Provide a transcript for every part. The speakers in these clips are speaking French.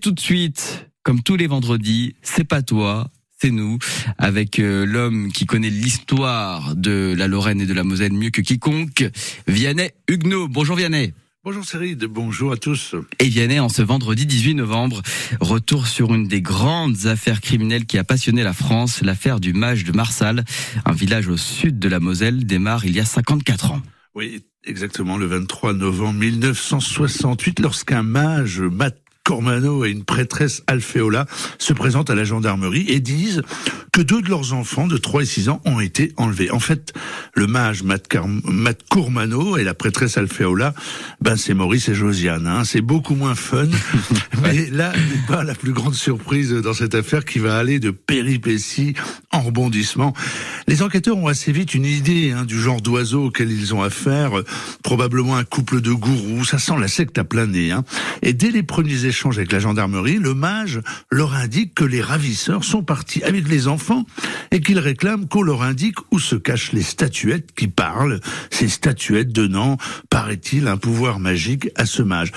Tout de suite, comme tous les vendredis, c'est pas toi, c'est nous, avec euh, l'homme qui connaît l'histoire de la Lorraine et de la Moselle mieux que quiconque, Vianney Huguenot. Bonjour Vianney. Bonjour Cyril, bonjour à tous. Et Vianney, en ce vendredi 18 novembre, retour sur une des grandes affaires criminelles qui a passionné la France, l'affaire du mage de Marsal, un village au sud de la Moselle, démarre il y a 54 ans. Oui, exactement, le 23 novembre 1968, lorsqu'un mage, Matt Cormano et une prêtresse Alfeola se présentent à la gendarmerie et disent que deux de leurs enfants de 3 et 6 ans ont été enlevés. En fait, le mage Matt, Cormano et la prêtresse Alfeola, ben c'est Maurice et Josiane. Hein. C'est beaucoup moins fun. Mais là n'est pas la plus grande surprise dans cette affaire qui va aller de péripéties en rebondissement. Les enquêteurs ont assez vite une idée hein, du genre d'oiseau auquel ils ont affaire. Probablement un couple de gourous. Ça sent la secte à plein nez. Hein. Et dès les premiers échanges avec la gendarmerie, le mage leur indique que les ravisseurs sont partis avec les enfants et qu'ils réclament qu'on leur indique où se cachent les statuettes qui parlent, ces statuettes donnant, paraît-il, un pouvoir magique à ce mage.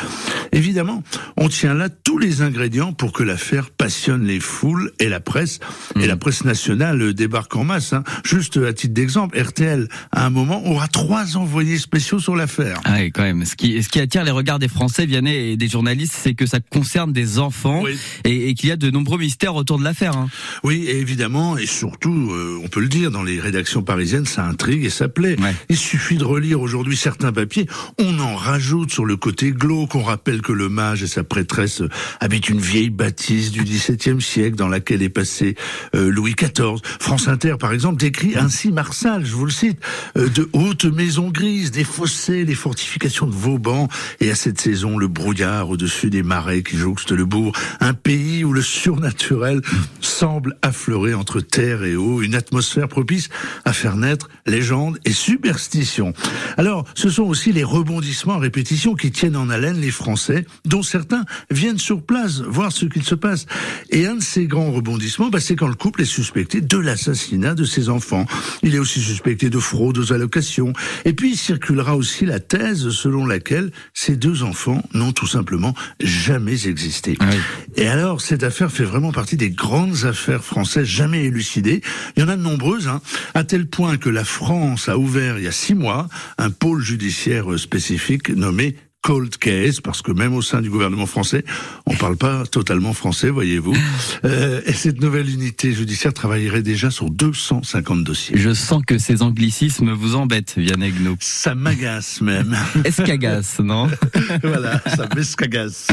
Évidemment, on tient là tous les ingrédients pour que l'affaire passionne les foules et la presse. Et la mmh. presse nationale débarque en masse. Hein. Juste à titre d'exemple, RTL, à un moment, aura trois envoyés spéciaux sur l'affaire. Ah oui, quand même. Ce qui, ce qui attire les regards des Français, Vianney, et des journalistes, c'est que ça concerne des enfants et, qu'il y a de nombreux mystères autour de l'affaire. Hein. Oui, évidemment, et surtout, euh, on peut le dire, dans les rédactions parisiennes, ça intrigue et ça plaît. Il suffit de relire aujourd'hui certains papiers, on en rajoute sur le côté glauque, on rappelle que le mage et sa prêtresse habitent une vieille bâtisse du XVIIe siècle dans laquelle est passé euh, Louis XIV. France Inter, par exemple, décrit ainsi Marsal, je vous le cite, euh, de hautes maisons grises, des fossés, les fortifications de Vauban, et à cette saison, le brouillard au-dessus des marais qui jouxte le bourg, un pays où le surnaturel semble affleurer entre terre et eau, une atmosphère propice à faire naître légendes et superstitions. Alors, ce sont aussi les rebondissements à répétition qui tiennent en haleine les Français, dont certains viennent sur place voir ce qu'il se passe. Et un de ces grands rebondissements, bah, c'est quand le couple est suspecté de l'assassinat de ses enfants. Il est aussi suspecté de fraude aux allocations. Et puis, il circulera aussi la thèse selon laquelle ces deux enfants n'ont tout simplement jamais existé. Ah et alors, cette affaire fait vraiment partie des grandes affaires françaises jamais élucidées. Il y en a de nombreuses, hein, à tel point que la France a ouvert il y a six mois un pôle judiciaire spécifique nommé cold case, parce que même au sein du gouvernement français, on parle pas totalement français, voyez-vous. Euh, et cette nouvelle unité judiciaire travaillerait déjà sur 250 dossiers. Je sens que ces anglicismes vous embêtent, Vianney Gnou. Ça m'agace même. Escagasse, non Voilà, ça m'escagasse.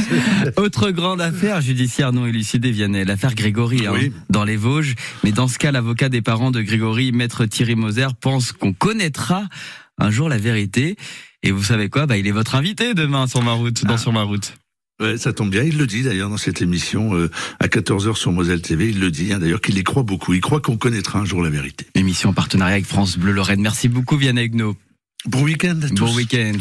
Autre grande affaire judiciaire non élucidée, Vianney, l'affaire Grégory, hein, dans les Vosges. Mais dans ce cas, l'avocat des parents de Grégory, maître Thierry Moser, pense qu'on connaîtra un jour la vérité. Et vous savez quoi? Bah, il est votre invité demain sur ma route, dans ah. sur ma route. Ouais, ça tombe bien. Il le dit d'ailleurs dans cette émission euh, à 14h sur Moselle TV. Il le dit hein, d'ailleurs qu'il y croit beaucoup. Il croit qu'on connaîtra un jour la vérité. Émission en partenariat avec France Bleu Lorraine. Merci beaucoup Vianney Egno. Bon week-end à tous. Bon week-end.